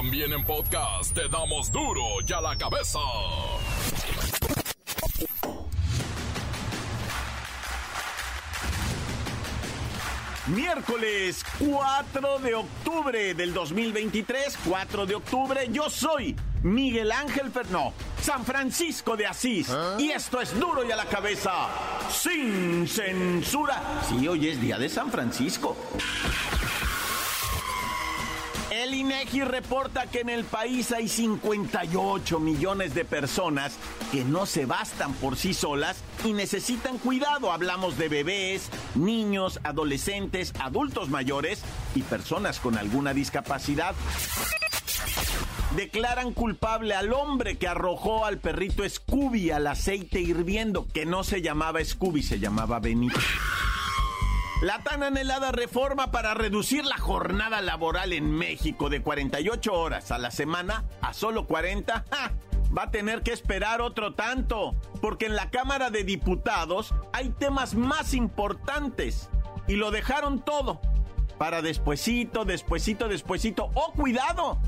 También en podcast te damos duro y a la cabeza. Miércoles 4 de octubre del 2023, 4 de octubre, yo soy Miguel Ángel Fer... No, San Francisco de Asís. Y esto es duro y a la cabeza, sin censura. Sí, hoy es día de San Francisco. El INEGI reporta que en el país hay 58 millones de personas que no se bastan por sí solas y necesitan cuidado. Hablamos de bebés, niños, adolescentes, adultos mayores y personas con alguna discapacidad. Declaran culpable al hombre que arrojó al perrito Scooby al aceite hirviendo, que no se llamaba Scooby, se llamaba Benito. La tan anhelada reforma para reducir la jornada laboral en México de 48 horas a la semana a solo 40 va a tener que esperar otro tanto, porque en la Cámara de Diputados hay temas más importantes y lo dejaron todo para despuesito, despuesito, despuesito. ¡Oh, cuidado!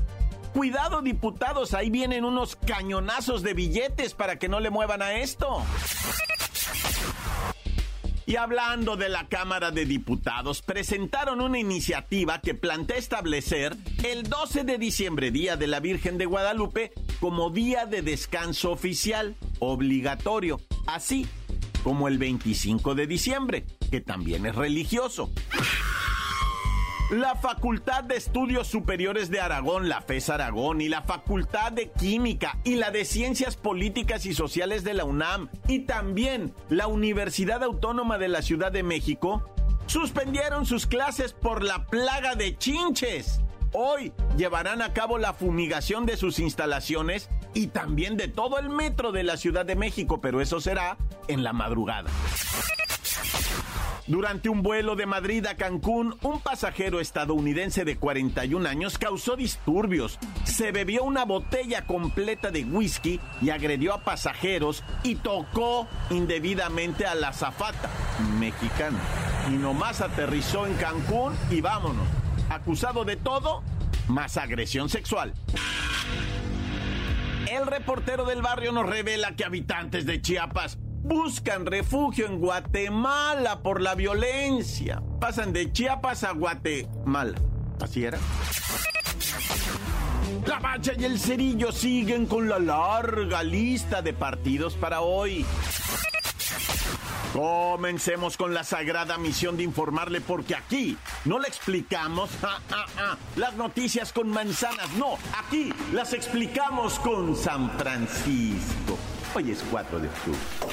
Cuidado, diputados, ahí vienen unos cañonazos de billetes para que no le muevan a esto. Y hablando de la Cámara de Diputados, presentaron una iniciativa que plantea establecer el 12 de diciembre, Día de la Virgen de Guadalupe, como día de descanso oficial, obligatorio, así como el 25 de diciembre, que también es religioso. La Facultad de Estudios Superiores de Aragón, la FES Aragón, y la Facultad de Química y la de Ciencias Políticas y Sociales de la UNAM, y también la Universidad Autónoma de la Ciudad de México, suspendieron sus clases por la plaga de chinches. Hoy llevarán a cabo la fumigación de sus instalaciones y también de todo el metro de la Ciudad de México, pero eso será en la madrugada. Durante un vuelo de Madrid a Cancún, un pasajero estadounidense de 41 años causó disturbios. Se bebió una botella completa de whisky y agredió a pasajeros y tocó indebidamente a la zafata mexicana. Y nomás aterrizó en Cancún y vámonos. Acusado de todo, más agresión sexual. El reportero del barrio nos revela que habitantes de Chiapas buscan refugio en Guatemala por la violencia. Pasan de Chiapas a Guatemala. ¿Así era? La Bacha y el Cerillo siguen con la larga lista de partidos para hoy. Comencemos con la sagrada misión de informarle porque aquí no le explicamos las noticias con manzanas, no, aquí las explicamos con San Francisco. Hoy es 4 de octubre.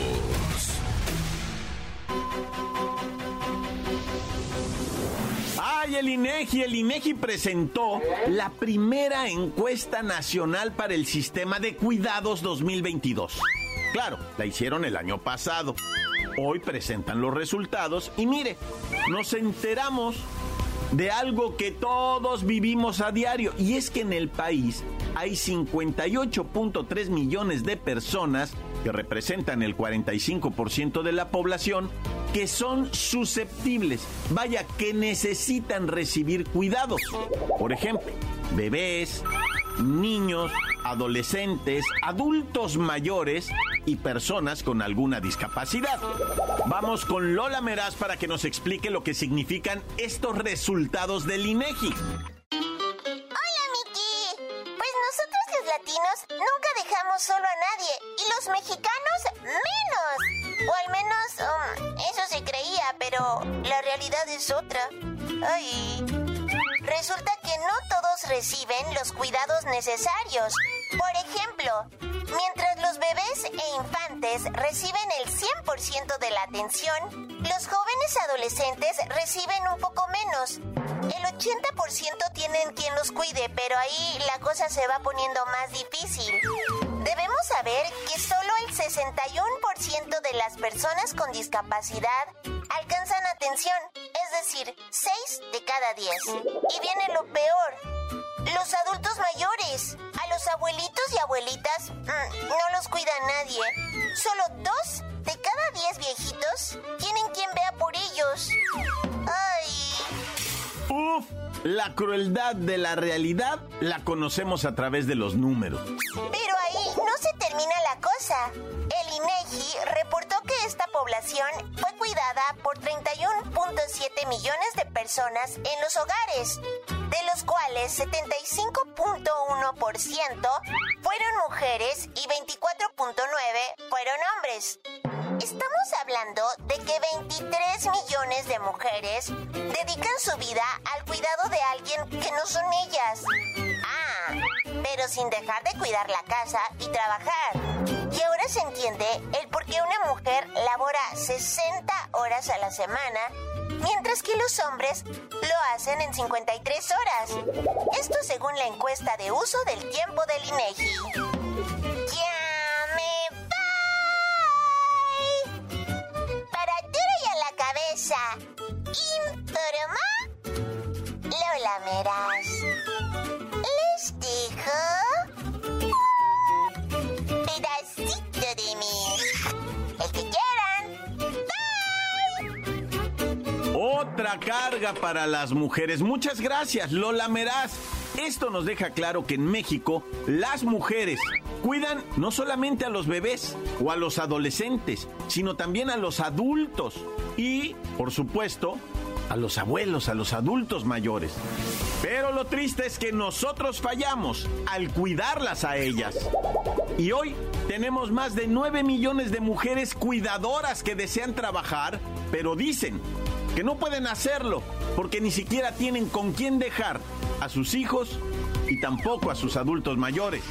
El INEGI, el INEGI presentó la primera encuesta nacional para el sistema de cuidados 2022. Claro, la hicieron el año pasado. Hoy presentan los resultados y mire, nos enteramos de algo que todos vivimos a diario y es que en el país hay 58.3 millones de personas que representan el 45% de la población que son susceptibles, vaya, que necesitan recibir cuidados. Por ejemplo, bebés, niños, adolescentes, adultos mayores y personas con alguna discapacidad. Vamos con Lola Meraz para que nos explique lo que significan estos resultados del INEGI. Hola, Miki. Pues nosotros los latinos nunca dejamos solo a los mexicanos menos. O al menos um, eso se creía, pero la realidad es otra. Ay. Resulta que no todos reciben los cuidados necesarios. Por ejemplo, mientras los bebés e infantes reciben el 100% de la atención, los jóvenes adolescentes reciben un poco menos. el 80% tienen quien los cuide, pero ahí la cosa se va poniendo más difícil. Debemos saber que solo el 61% de las personas con discapacidad alcanzan atención, es decir, 6 de cada 10. Y viene lo peor. Los adultos mayores, a los abuelitos y abuelitas, mm, no los cuida nadie. Solo dos de cada diez viejitos tienen quien vea por ellos. Ay. Uf, la crueldad de la realidad la conocemos a través de los números. Pero no termina la cosa. El INEGI reportó que esta población fue cuidada por 31.7 millones de personas en los hogares, de los cuales 75.1% fueron mujeres y 24.9 fueron hombres. Estamos hablando de que 23 millones de mujeres dedican su vida al cuidado de alguien que no son ellas. Ah, pero sin dejar de cuidar la casa y trabajar. Y ahora se entiende el por qué una mujer labora 60 horas a la semana, mientras que los hombres lo hacen en 53 horas. Esto según la encuesta de uso del tiempo del INEGI. ¡Ya me voy! Para duro y a la cabeza, informa Lola Meras. Otra carga para las mujeres. Muchas gracias, Lola Meraz. Esto nos deja claro que en México las mujeres cuidan no solamente a los bebés o a los adolescentes, sino también a los adultos y, por supuesto, a los abuelos, a los adultos mayores. Pero lo triste es que nosotros fallamos al cuidarlas a ellas. Y hoy tenemos más de 9 millones de mujeres cuidadoras que desean trabajar, pero dicen que no pueden hacerlo porque ni siquiera tienen con quién dejar a sus hijos y tampoco a sus adultos mayores.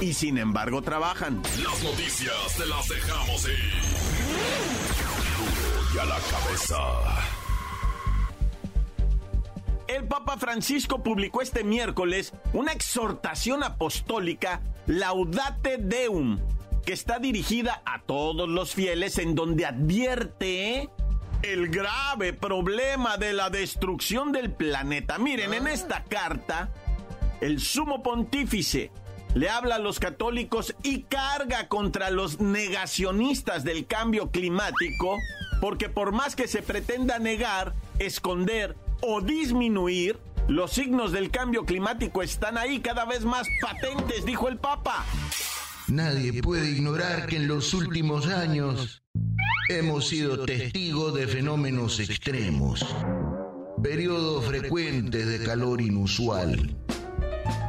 Y sin embargo trabajan. Las noticias te las dejamos ir. Y a la cabeza. El Papa Francisco publicó este miércoles una exhortación apostólica Laudate Deum, que está dirigida a todos los fieles en donde advierte el grave problema de la destrucción del planeta. Miren, en esta carta, el sumo pontífice le habla a los católicos y carga contra los negacionistas del cambio climático, porque por más que se pretenda negar, esconder o disminuir, los signos del cambio climático están ahí cada vez más patentes, dijo el Papa. Nadie puede ignorar que en los últimos años hemos sido testigos de fenómenos extremos, periodos frecuentes de calor inusual,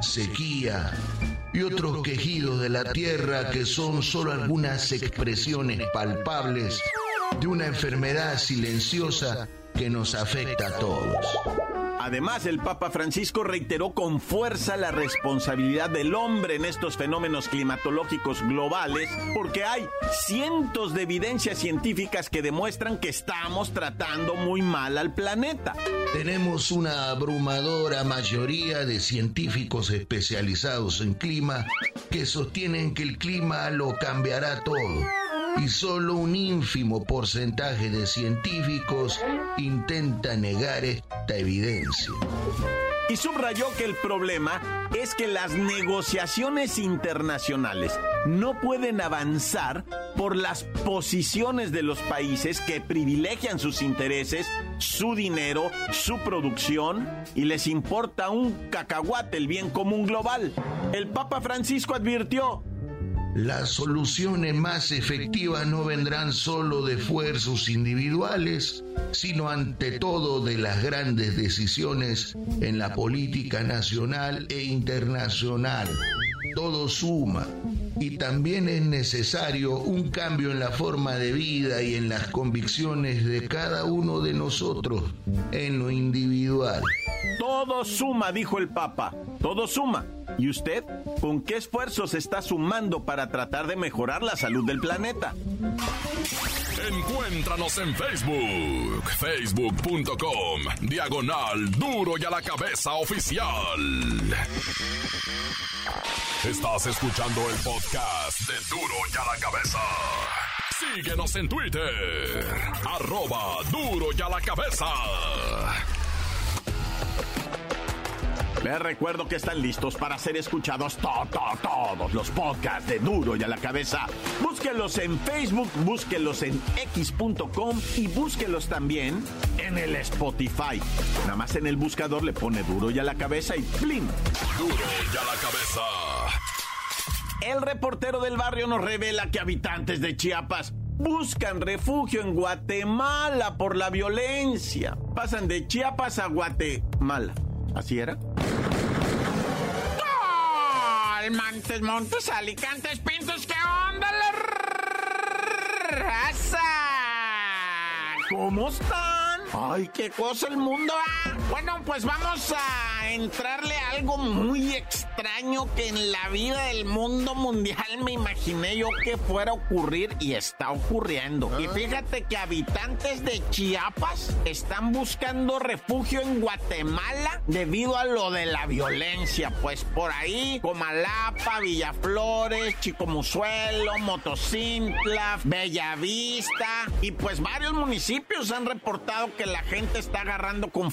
sequía y otros quejidos de la tierra que son solo algunas expresiones palpables de una enfermedad silenciosa que nos afecta a todos. Además, el Papa Francisco reiteró con fuerza la responsabilidad del hombre en estos fenómenos climatológicos globales, porque hay cientos de evidencias científicas que demuestran que estamos tratando muy mal al planeta. Tenemos una abrumadora mayoría de científicos especializados en clima que sostienen que el clima lo cambiará todo y solo un ínfimo porcentaje de científicos intenta negar esta evidencia. Y subrayó que el problema es que las negociaciones internacionales no pueden avanzar por las posiciones de los países que privilegian sus intereses, su dinero, su producción y les importa un cacahuate el bien común global. El Papa Francisco advirtió, las soluciones más efectivas no vendrán solo de esfuerzos individuales, sino ante todo de las grandes decisiones en la política nacional e internacional. Todo suma y también es necesario un cambio en la forma de vida y en las convicciones de cada uno de nosotros en lo individual. Todo suma, dijo el Papa. Todo suma. ¿Y usted? ¿Con qué esfuerzos está sumando para tratar de mejorar la salud del planeta? Encuéntranos en Facebook, facebook.com, diagonal duro y a la cabeza oficial. Estás escuchando el podcast de duro y a la cabeza. Síguenos en Twitter, arroba duro y a la cabeza. Les recuerdo que están listos para ser escuchados todos los podcasts de Duro y a la cabeza. Búsquenlos en Facebook, búsquenlos en x.com y búsquenlos también en el Spotify. Nada más en el buscador le pone Duro y a la cabeza y ¡plim! Duro y a la cabeza. El reportero del barrio nos revela que habitantes de Chiapas buscan refugio en Guatemala por la violencia. Pasan de Chiapas a Guatemala. ¿Así era? Montes, Montes, Alicantes, Pintos, ¿qué onda la raza? ¿Cómo están? Ay, qué cosa el mundo. Ah. Bueno, pues vamos a entrarle a algo muy extraño que en la vida del mundo mundial me imaginé yo que fuera a ocurrir y está ocurriendo. Y fíjate que habitantes de Chiapas están buscando refugio en Guatemala debido a lo de la violencia. Pues por ahí, Comalapa, Villaflores, Chicomuzuelo, Motocintla, Bellavista y pues varios municipios han reportado que la gente está agarrando con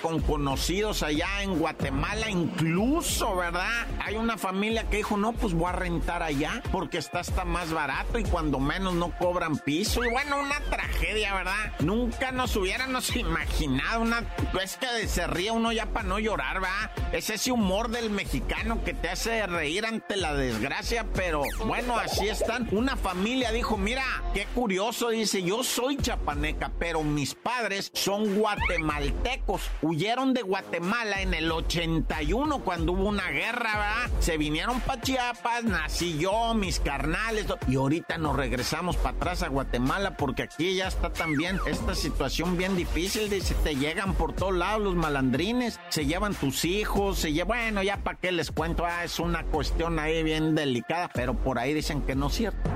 con conocidos allá en Guatemala, incluso, ¿verdad? Hay una familia que dijo, no, pues voy a rentar allá porque está hasta más barato y cuando menos no cobran piso. Y bueno, una tragedia, ¿verdad? Nunca nos hubiéramos imaginado una... Es que se ríe uno ya para no llorar, ¿verdad? Es ese humor del mexicano que te hace reír ante la desgracia, pero bueno, así están. Una familia dijo, mira, qué curioso, dice, yo soy chapaneca, pero mis padres son guatemaltecos. Huyeron de Guatemala en el 81 cuando hubo una guerra, ¿verdad? Se vinieron para Chiapas, nací yo, mis carnales, y ahorita nos regresamos para atrás a Guatemala porque aquí ya está también esta situación bien difícil. Dice, te llegan por todos lados los malandrines, se llevan tus hijos, se llevan, bueno, ya para qué les cuento, ah, es una cuestión ahí bien delicada, pero por ahí dicen que no es cierto.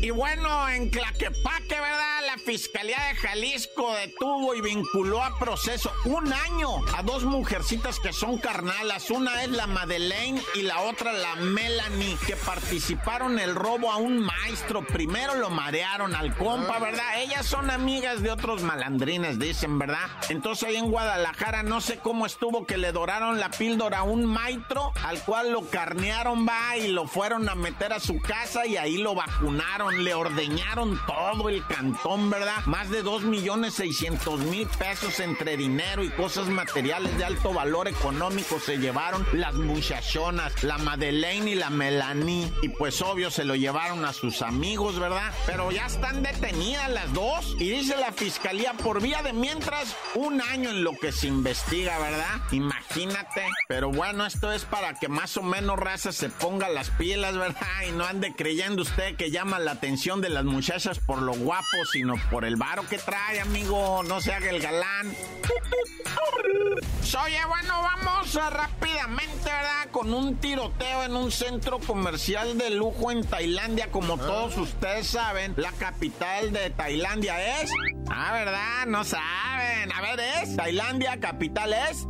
Y bueno, en Claquepaque, ¿verdad? La Fiscalía de Jalisco detuvo y vinculó a proceso un año a dos mujercitas que son carnalas. Una es la Madeleine y la otra la Melanie, que participaron en el robo a un maestro. Primero lo marearon al compa, ¿verdad? Ellas son amigas de otros malandrines, dicen, ¿verdad? Entonces ahí en Guadalajara no sé cómo estuvo que le doraron la píldora a un maestro, al cual lo carnearon, va, y lo fueron a meter a su casa y ahí lo vacunaron, le ordeñaron todo el cantón, ¿verdad? Más de 2 millones 600 mil pesos entre dinero y cosas materiales de alto valor económico se llevaron las muchachonas, la Madeleine y la Melanie. Y pues obvio se lo llevaron a sus amigos, ¿verdad? Pero ya están detenidas las dos. Y dice la fiscalía por vía de mientras un año en lo que se investiga, ¿verdad? Imagínate. Pero bueno, esto es para que más o menos raza se ponga las pilas, ¿verdad? Y no ande creyendo usted que llama la atención de las muchachas por lo guapo, sino por el varo que trae, amigo. No se haga el galán. Oye, bueno, vamos rápidamente, ¿verdad? Con un tiroteo en un centro comercial de lujo en Tailandia, como todos ustedes saben, la capital de Tailandia es... Ah, ¿verdad? No saben. A ver, ¿es? Tailandia, capital es...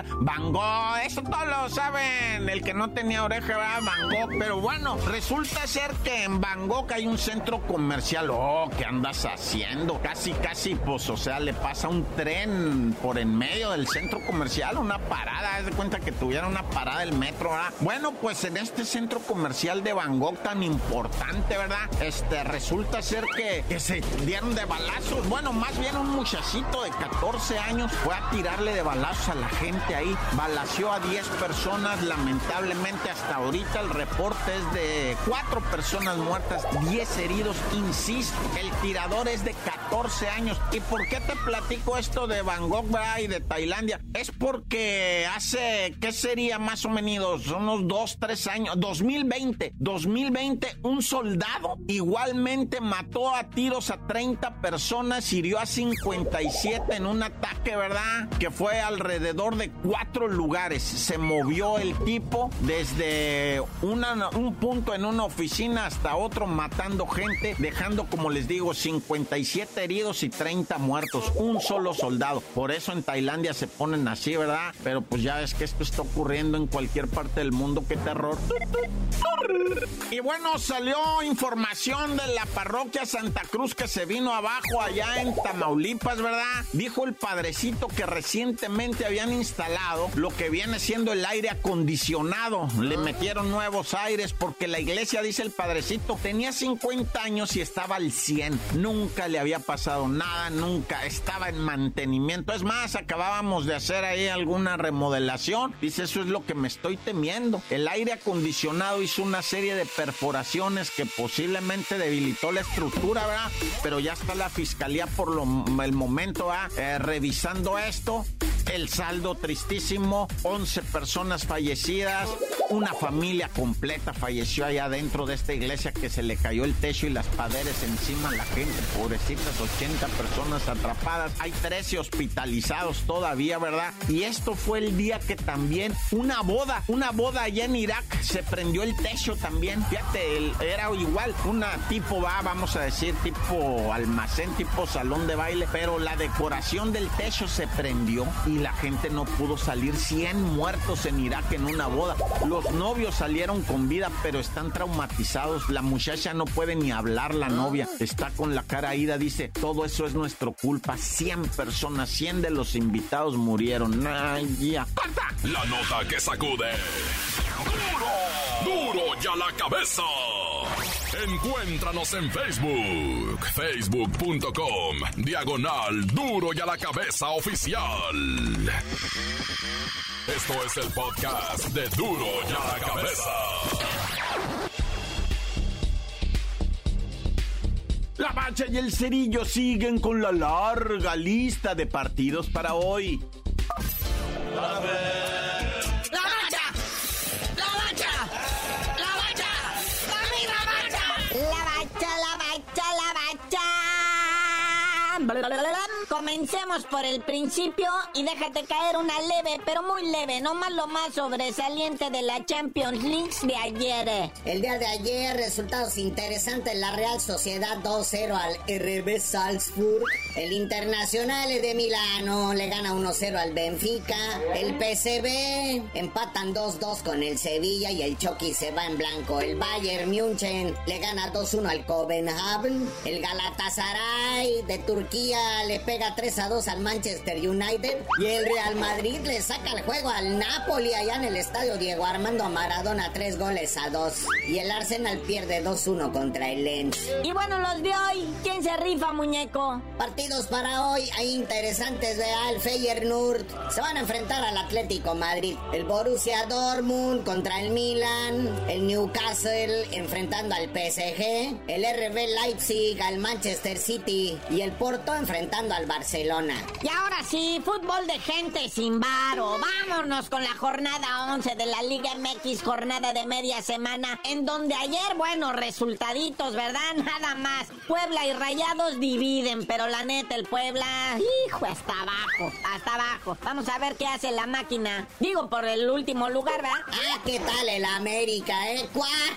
Ah, Van Gogh, eso todos lo saben. El que no tenía oreja era Van. Pero bueno, resulta ser que en Van hay un centro comercial. Oh, ¿qué andas haciendo? Casi, casi, pues, o sea, le pasa un tren por en medio del centro comercial, una parada. Haz de cuenta que tuviera una parada del metro, ¿verdad? Bueno, pues en este centro comercial de Van tan importante, ¿verdad? Este, resulta ser que se dieron de balazos. Bueno, más bien un muchachito de 14 años fue a tirarle de balazos a la gente ahí. Balació a 10 personas. Lamentablemente hasta ahorita el reporte es de 4 personas muertas, 10 heridos. Insisto, el tirador es de 14 14 años. ¿Y por qué te platico esto de Bangkok y de Tailandia? Es porque hace, ¿qué sería más o menos? Unos 2, 3 años, 2020, 2020, un soldado igualmente mató a tiros a 30 personas, hirió a 57 en un ataque, ¿verdad? Que fue alrededor de cuatro lugares. Se movió el tipo desde un punto en una oficina hasta otro matando gente, dejando, como les digo, 57 heridos y 30 muertos. Un solo soldado. Por eso en Tailandia se ponen así, ¿verdad? Pero pues ya ves que esto está ocurriendo en cualquier parte del mundo. ¡Qué terror! Y bueno, salió información de la parroquia Santa Cruz que se vino abajo allá en Tamaulipas, ¿verdad? Dijo el padrecito que recientemente habían instalado lo que viene siendo el aire acondicionado. Le metieron nuevos aires porque la iglesia, dice el padrecito, tenía 50 años y estaba al 100. Nunca le había pasado nada, nunca estaba en mantenimiento. Es más, acabábamos de hacer ahí alguna remodelación. Dice, eso es lo que me estoy temiendo. El aire acondicionado hizo una serie de perforaciones que posiblemente debilitó la estructura, ¿verdad? Pero ya está la fiscalía por lo, el momento, ¿verdad? Eh, revisando esto. El saldo tristísimo, 11 personas fallecidas, una familia completa falleció allá dentro de esta iglesia que se le cayó el techo y las paredes encima la gente, pobrecitas, 80 personas atrapadas, hay 13 hospitalizados todavía, ¿verdad? Y esto fue el día que también una boda, una boda allá en Irak, se prendió el techo también, fíjate, era igual, una tipo, va, vamos a decir, tipo almacén, tipo salón de baile, pero la decoración del techo se prendió y la gente no pudo salir, 100 muertos en Irak en una boda. Novios salieron con vida, pero están traumatizados. La muchacha no puede ni hablar, la novia. Está con la cara ida, dice, todo eso es nuestro culpa. 100 personas, 100 de los invitados murieron. Ay, ya. La nota que sacude. ¡Duro! ¡Duro ya la cabeza! Encuéntranos en Facebook, facebook.com, diagonal duro y a la cabeza oficial. Esto es el podcast de duro y a la cabeza. La Bacha y el Cerillo siguen con la larga lista de partidos para hoy. バレラレレ Comencemos por el principio y déjate caer una leve, pero muy leve, no más lo más sobresaliente de la Champions League de ayer. El día de ayer, resultados interesantes, la Real Sociedad 2-0 al RB Salzburg, el Internacional de Milano le gana 1-0 al Benfica, el PCB empatan 2-2 con el Sevilla y el Chucky se va en blanco, el Bayern München le gana 2-1 al Copenhagen, el Galatasaray de Turquía le pega 3 a 2 al Manchester United y el Real Madrid le saca el juego al Napoli allá en el estadio Diego Armando Maradona 3 goles a 2 y el Arsenal pierde 2-1 contra el Lens. Y bueno, los de hoy, ¿quién se rifa, muñeco? Partidos para hoy hay interesantes de Al Feyenoord. Se van a enfrentar al Atlético Madrid, el Borussia Dortmund contra el Milan, el Newcastle enfrentando al PSG, el RB Leipzig al Manchester City y el Porto enfrentando al Barcelona. Y ahora sí, fútbol de gente sin varo. Vámonos con la jornada 11 de la Liga MX, jornada de media semana, en donde ayer, bueno, resultaditos, ¿verdad? Nada más. Puebla y Rayados dividen, pero la neta, el Puebla, hijo, hasta abajo, hasta abajo. Vamos a ver qué hace la máquina. Digo, por el último lugar, ¿verdad? Ah, ¿qué tal el América, eh?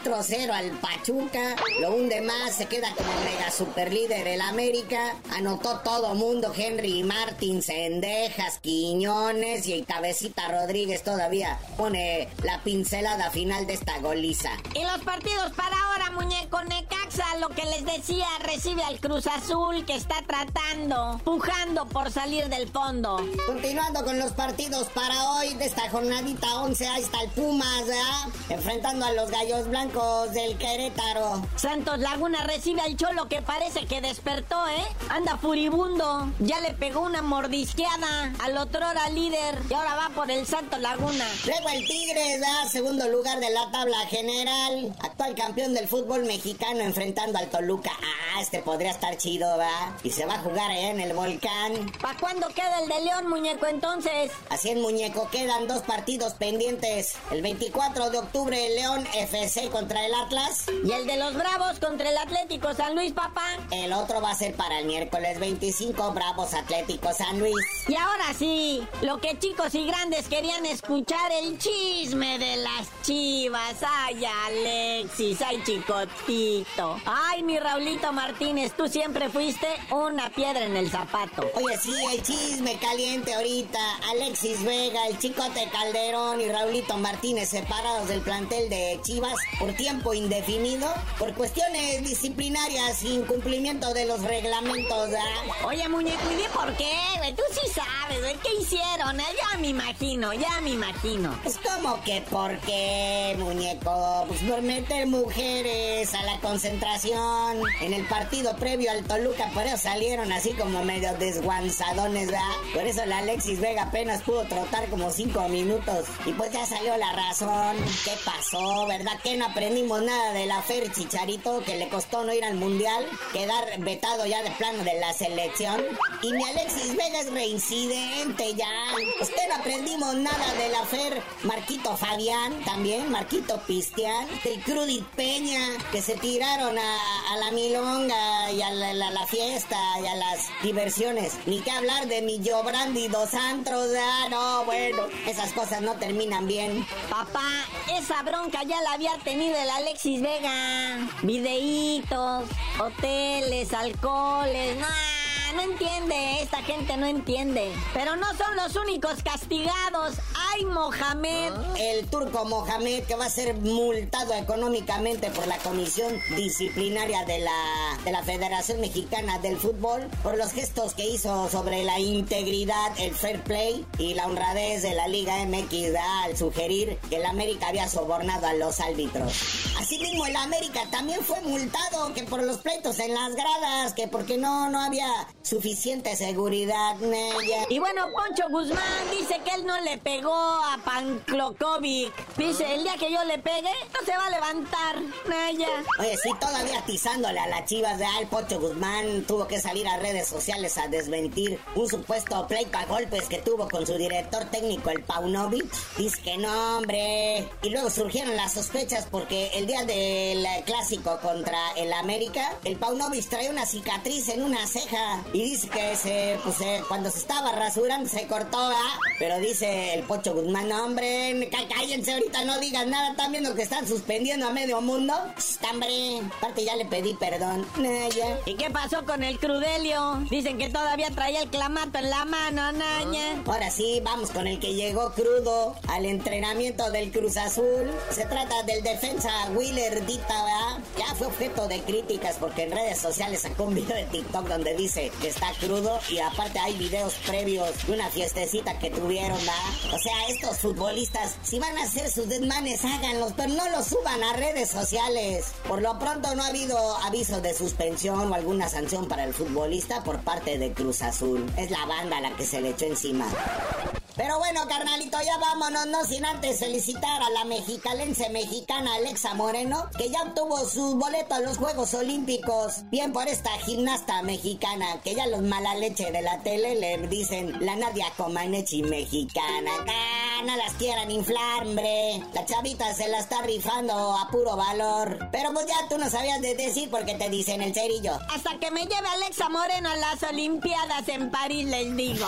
4-0 al Pachuca. Lo hunde más, se queda como mega super líder el América. Anotó todo mundo Henry Martín, Cendejas, Quiñones y Cabecita Rodríguez todavía pone la pincelada final de esta goliza. Y los partidos para ahora, muñeco Necaxa, lo que les decía, recibe al Cruz Azul que está tratando, pujando por salir del fondo. Continuando con los partidos para hoy de esta jornadita 11, ahí está el Pumas, ¿verdad? Enfrentando a los Gallos Blancos del Querétaro. Santos Laguna recibe al Cholo que parece que despertó, ¿eh? Anda furibundo ya le pegó una mordisqueada al otro hora líder y ahora va por el Santo Laguna. Luego el Tigres da segundo lugar de la tabla general. Actual campeón del fútbol mexicano enfrentando al Toluca. Ah, este podría estar chido, ¿va? Y se va a jugar en el volcán. ¿Para cuándo queda el de León, muñeco, entonces? Así en muñeco quedan dos partidos pendientes. El 24 de octubre León FC contra el Atlas. Y el de los Bravos contra el Atlético San Luis, papá. El otro va a ser para el miércoles 25 Bravos Atlético San Luis. Y ahora sí, lo que chicos y grandes querían escuchar, el chisme de las chivas. Ay, Alexis, ay, chicotito. Ay, mi Raulito Martínez, tú siempre fuiste una piedra en el zapato. Oye, sí, el chisme caliente ahorita. Alexis Vega, el chicote Calderón y Raulito Martínez separados del plantel de Chivas por tiempo indefinido por cuestiones disciplinarias incumplimiento de los reglamentos. Oye, muñeco, ¿y di por qué? güey? Tú sí sabes, güey. ¿Qué hicieron? eh? Ya me imagino, ya me imagino. Pues como que por qué, muñeco, pues por meter mujeres a la concentración en el partido previo al Toluca, por eso salieron así como medio desguanzadones, ¿verdad? Por eso la Alexis Vega apenas pudo trotar como cinco minutos y pues ya salió la razón. ¿Qué pasó, verdad? Que no aprendimos nada de la Fer Chicharito que le costó no ir al mundial, quedar vetado ya de plano de la selección. Y mi Alexis Vega es reincidente ya. Usted no aprendimos nada de la Fer Marquito Fabián también, Marquito Pistián, del Crudit Peña, que se tiraron a, la milonga y a la, fiesta y a las diversiones. Ni que hablar de mi Brandi dos antros, ah, no, bueno, esas cosas no terminan bien. Papá, esa bronca ya la había tenido el Alexis Vega. Videitos, hoteles, alcoholes, no, no entiende, esta gente no entiende. Pero no son los únicos castigados. ¡Ay, Mohamed! El turco Mohamed que va a ser multado económicamente por la Comisión Disciplinaria de la, de la Federación Mexicana del Fútbol por los gestos que hizo sobre la integridad, el fair play y la honradez de la Liga MX al sugerir que el América había sobornado a los árbitros. Asimismo, el América también fue multado que por los pleitos en las gradas, que porque no, no había suficiente seguridad. Naya. Y bueno, Poncho Guzmán dice que él no le pegó a Panclokovic. Dice, el día que yo le pegue, no se va a levantar. Naya. Oye, sí, todavía atizándole a las chivas de Al Pocho Guzmán tuvo que salir a redes sociales a desmentir un supuesto pleito a golpes que tuvo con su director técnico, el Paunovic. Dice que no, hombre. Y luego surgieron las sospechas porque el día del clásico contra el América, el Paunovic trae una cicatriz en una ceja y dice que se, pues, eh, cuando se estaba rasurando se cortó, ¿ah? Pero dice el Pocho Guzmán, no, hombre, cá- cállense ahorita, no digan nada, están viendo que están suspendiendo a medio mundo. Hombre, aparte ya le pedí perdón. Naya. ¿Y qué pasó con el Crudelio? Dicen que todavía traía el clamato en la mano, Naya. Ahora sí, vamos con el que llegó crudo al entrenamiento del Cruz Azul. Se trata del defensa Willer Dita, ¿verdad? Ya fue objeto de críticas porque en redes sociales sacó un video de TikTok donde dice está crudo y aparte hay videos previos de una fiestecita que tuvieron, ¿verdad? O sea, estos futbolistas, si van a hacer sus desmanes, háganlos, pero no los suban a redes sociales. Por lo pronto no ha habido aviso de suspensión o alguna sanción para el futbolista por parte de Cruz Azul. Es la banda la que se le echó encima. Pero bueno, carnalito, ya vámonos, no sin antes felicitar a la mexicalense mexicana Alexa Moreno, que ya obtuvo su boleto a los Juegos Olímpicos. Bien por esta gimnasta mexicana, que ya los mala leche de la tele le dicen la Nadia Comaneci mexicana. Ah, no las quieran inflar, hombre. La chavita se la está rifando a puro valor. Pero pues ya tú no sabías de decir porque te dicen el cerillo. Hasta que me lleve Alexa Moreno a las Olimpiadas en París, les digo.